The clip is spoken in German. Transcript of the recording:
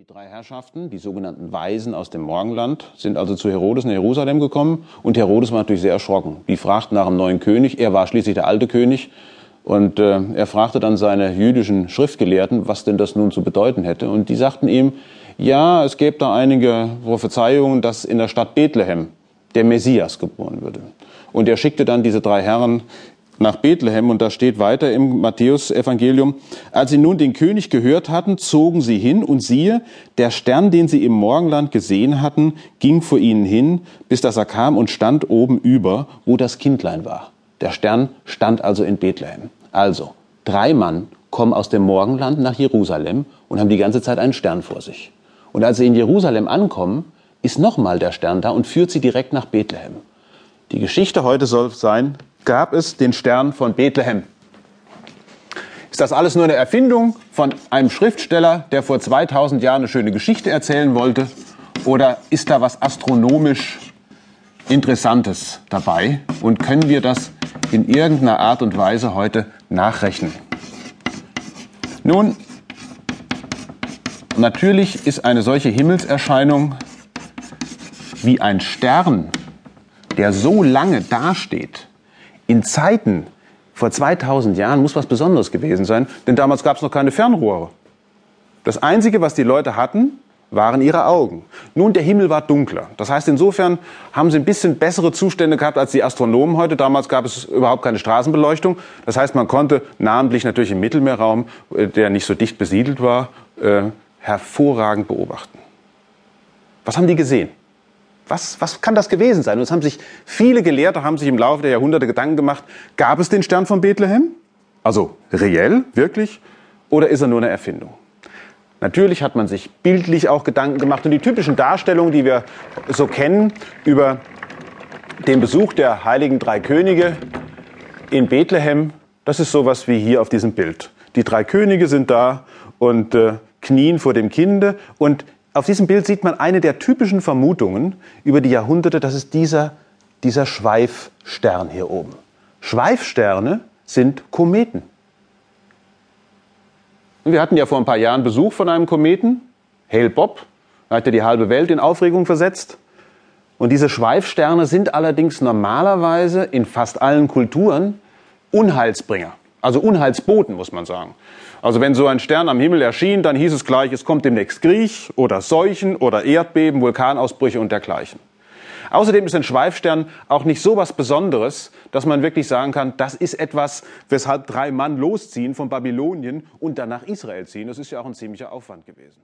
Die drei Herrschaften, die sogenannten Weisen aus dem Morgenland, sind also zu Herodes in Jerusalem gekommen und Herodes war natürlich sehr erschrocken. Die fragten nach dem neuen König, er war schließlich der alte König und äh, er fragte dann seine jüdischen Schriftgelehrten, was denn das nun zu bedeuten hätte und die sagten ihm, ja, es gäbe da einige Prophezeiungen, dass in der Stadt Bethlehem der Messias geboren würde. Und er schickte dann diese drei Herren nach Bethlehem und da steht weiter im Matthäus-Evangelium, als sie nun den König gehört hatten, zogen sie hin und siehe, der Stern, den sie im Morgenland gesehen hatten, ging vor ihnen hin, bis dass er kam und stand oben über, wo das Kindlein war. Der Stern stand also in Bethlehem. Also, drei Mann kommen aus dem Morgenland nach Jerusalem und haben die ganze Zeit einen Stern vor sich. Und als sie in Jerusalem ankommen, ist nochmal der Stern da und führt sie direkt nach Bethlehem. Die Geschichte heute soll sein, gab es den Stern von Bethlehem. Ist das alles nur eine Erfindung von einem Schriftsteller, der vor 2000 Jahren eine schöne Geschichte erzählen wollte? Oder ist da was astronomisch Interessantes dabei? Und können wir das in irgendeiner Art und Weise heute nachrechnen? Nun, natürlich ist eine solche Himmelserscheinung wie ein Stern, der so lange dasteht, in Zeiten vor 2000 Jahren muss was Besonderes gewesen sein, denn damals gab es noch keine Fernrohre. Das Einzige, was die Leute hatten, waren ihre Augen. Nun, der Himmel war dunkler. Das heißt, insofern haben sie ein bisschen bessere Zustände gehabt als die Astronomen heute. Damals gab es überhaupt keine Straßenbeleuchtung. Das heißt, man konnte namentlich natürlich im Mittelmeerraum, äh, der nicht so dicht besiedelt war, äh, hervorragend beobachten. Was haben die gesehen? Was, was kann das gewesen sein? Und es haben sich viele Gelehrte haben sich im Laufe der Jahrhunderte Gedanken gemacht, gab es den Stern von Bethlehem? Also reell, wirklich? Oder ist er nur eine Erfindung? Natürlich hat man sich bildlich auch Gedanken gemacht und die typischen Darstellungen, die wir so kennen über den Besuch der heiligen drei Könige in Bethlehem, das ist sowas wie hier auf diesem Bild. Die drei Könige sind da und äh, knien vor dem Kinde und auf diesem Bild sieht man eine der typischen Vermutungen über die Jahrhunderte, das ist dieser, dieser Schweifstern hier oben. Schweifsterne sind Kometen. Wir hatten ja vor ein paar Jahren Besuch von einem Kometen, Hale Bob, da hat er die halbe Welt in Aufregung versetzt. Und diese Schweifsterne sind allerdings normalerweise in fast allen Kulturen Unheilsbringer. Also Unheilsboten, muss man sagen. Also wenn so ein Stern am Himmel erschien, dann hieß es gleich, es kommt demnächst Krieg oder Seuchen oder Erdbeben, Vulkanausbrüche und dergleichen. Außerdem ist ein Schweifstern auch nicht so was Besonderes, dass man wirklich sagen kann, das ist etwas, weshalb drei Mann losziehen von Babylonien und dann nach Israel ziehen. Das ist ja auch ein ziemlicher Aufwand gewesen.